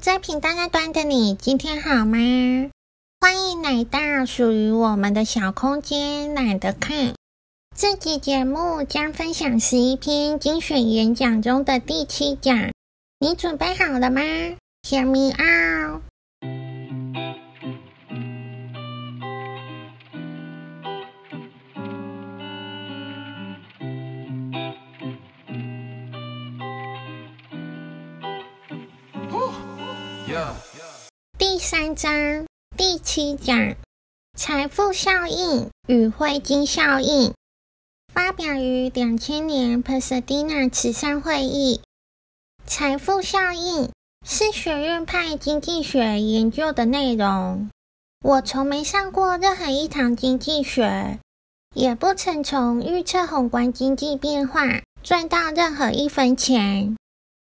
在频道那端的你，今天好吗？欢迎来到属于我们的小空间，懒得看。这期节目将分享十一篇精选演讲中的第七讲，你准备好了吗？小米奥。第三章第七讲：财富效应与灰金效应，发表于两千年 Pasadena 慈善会议。财富效应是学院派经济学研究的内容。我从没上过任何一堂经济学，也不曾从预测宏观经济变化赚到任何一分钱。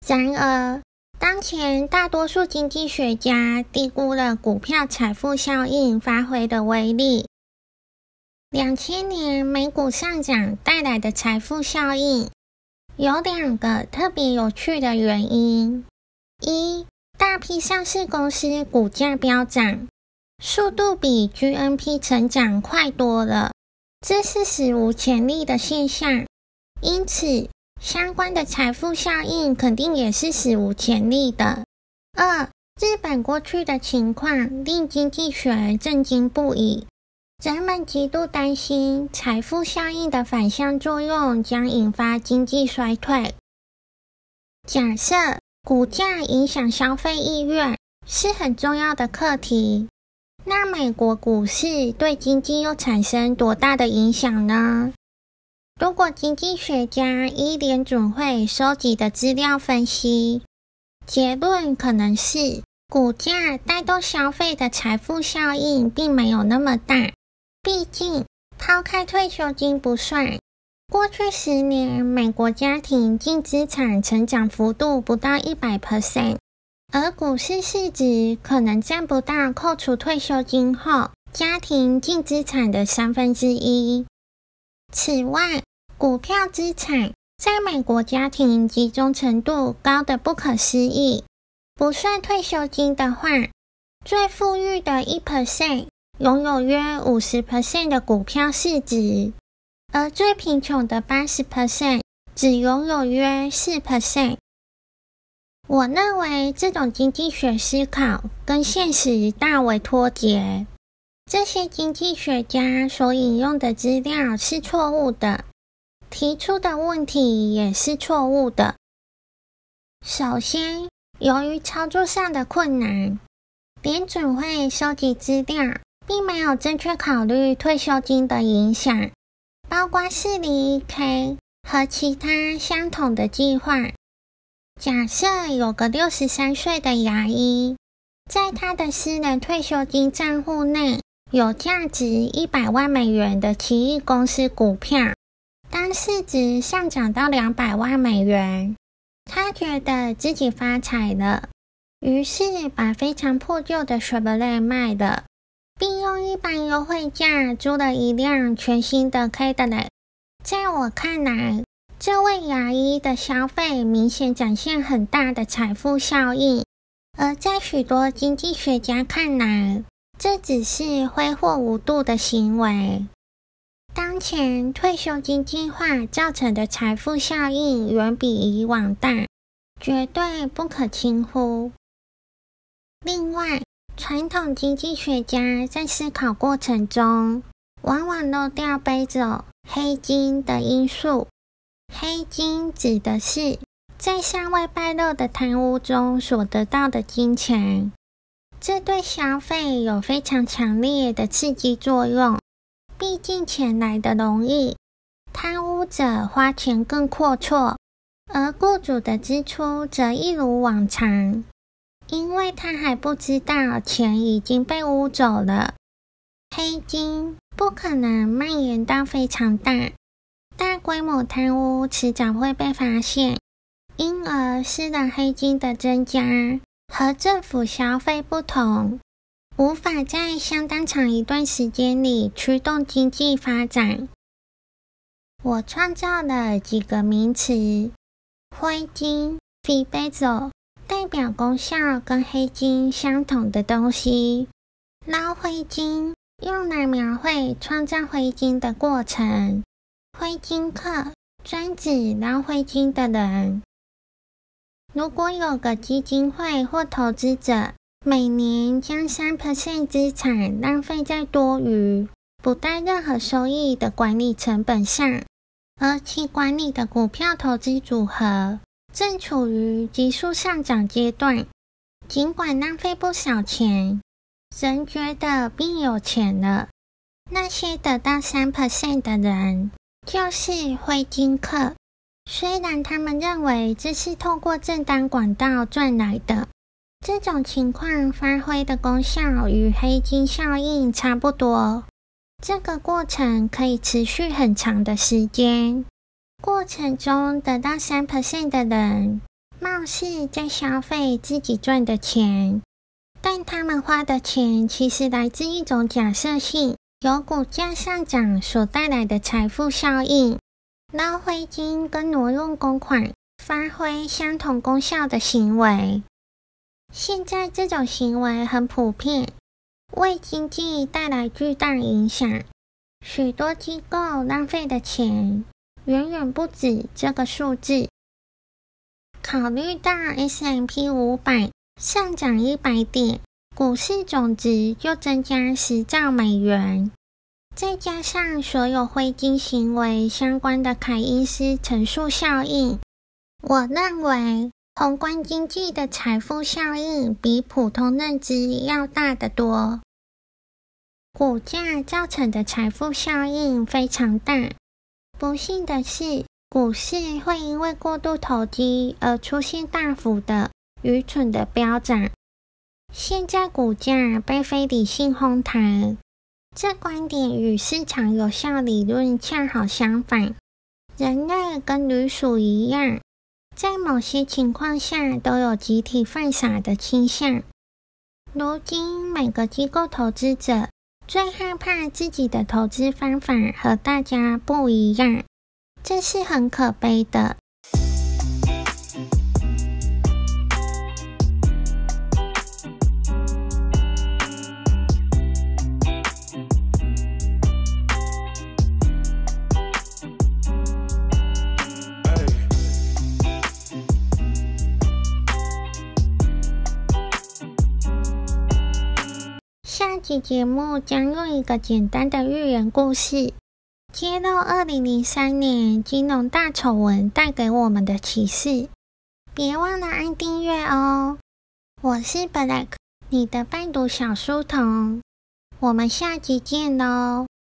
然而，当前大多数经济学家低估了股票财富效应发挥的威力。两千年美股上涨带来的财富效应有两个特别有趣的原因：一，大批上市公司股价飙涨，速度比 GNP 成长快多了，这是史无前例的现象，因此，相关的财富效应肯定也是史无前例的。二，日本过去的情况令经济学震惊不已，人们极度担心财富效应的反向作用将引发经济衰退。假设股价影响消费意愿是很重要的课题，那美国股市对经济又产生多大的影响呢？如果经济学家依联准会收集的资料分析，结论可能是股价带动消费的财富效应并没有那么大。毕竟，抛开退休金不算，过去十年美国家庭净资产成长幅度不到一百 percent，而股市市值可能占不到扣除退休金后家庭净资产的三分之一。此外，股票资产在美国家庭集中程度高得不可思议。不算退休金的话，最富裕的一 percent 拥有约五十 percent 的股票市值，而最贫穷的八十 percent 只拥有约四 percent。我认为这种经济学思考跟现实大为脱节。这些经济学家所引用的资料是错误的，提出的问题也是错误的。首先，由于操作上的困难，联准会收集资料并没有正确考虑退休金的影响，包括 401k 和其他相同的计划。假设有个六十三岁的牙医，在他的私人退休金账户内。有价值一百万美元的奇异公司股票，当市值上涨到两百万美元，他觉得自己发财了，于是把非常破旧的 Chevrolet 卖了，并用一般优惠价租了一辆全新的 Cadillac。在我看来，这位牙医的消费明显展现很大的财富效应，而在许多经济学家看来，这只是挥霍无度的行为。当前退休金计划造成的财富效应远比以往大，绝对不可轻忽。另外，传统经济学家在思考过程中，往往漏掉背走黑金的因素。黑金指的是在尚未败露的贪污中所得到的金钱。这对消费有非常强烈的刺激作用，毕竟钱来得容易，贪污者花钱更阔绰，而雇主的支出则一如往常，因为他还不知道钱已经被污走了。黑金不可能蔓延到非常大，大规模贪污迟早会被发现，因而私人黑金的增加。和政府消费不同，无法在相当长一段时间里驱动经济发展。我创造了几个名词：灰金、非贝走、代表功效跟黑金相同的东西。捞灰金用来描绘创造灰金的过程。灰金客专指捞灰金的人。如果有个基金会或投资者每年将三 percent 资产浪费在多余、不带任何收益的管理成本上，而其管理的股票投资组合正处于急速上涨阶段，尽管浪费不少钱，仍觉得变有钱了。那些得到三 percent 的人，就是灰金客。虽然他们认为这是透过正当管道赚来的，这种情况发挥的功效与黑金效应差不多。这个过程可以持续很长的时间。过程中得到三 percent 的人，貌似在消费自己赚的钱，但他们花的钱其实来自一种假设性，由股价上涨所带来的财富效应。捞灰金跟挪用公款发挥相同功效的行为，现在这种行为很普遍，为经济带来巨大影响。许多机构浪费的钱。远远不止这个数字。考虑到 S M P 五百上涨一百点，股市总值就增加十兆美元，再加上所有灰金行为相关的凯因斯乘数效应，我认为宏观经济的财富效应比普通认知要大得多。股价造成的财富效应非常大。不幸的是，股市会因为过度投机而出现大幅的愚蠢的飙涨。现在股价被非理性哄抬，这观点与市场有效理论恰好相反。人类跟驴鼠一样，在某些情况下都有集体犯傻的倾向。如今，每个机构投资者。最害怕自己的投资方法和大家不一样，这是很可悲的。下集节目将用一个简单的寓言故事，揭露二零零三年金融大丑闻带给我们的启示。别忘了按订阅哦！我是 Black，你的伴读小书童。我们下集见喽！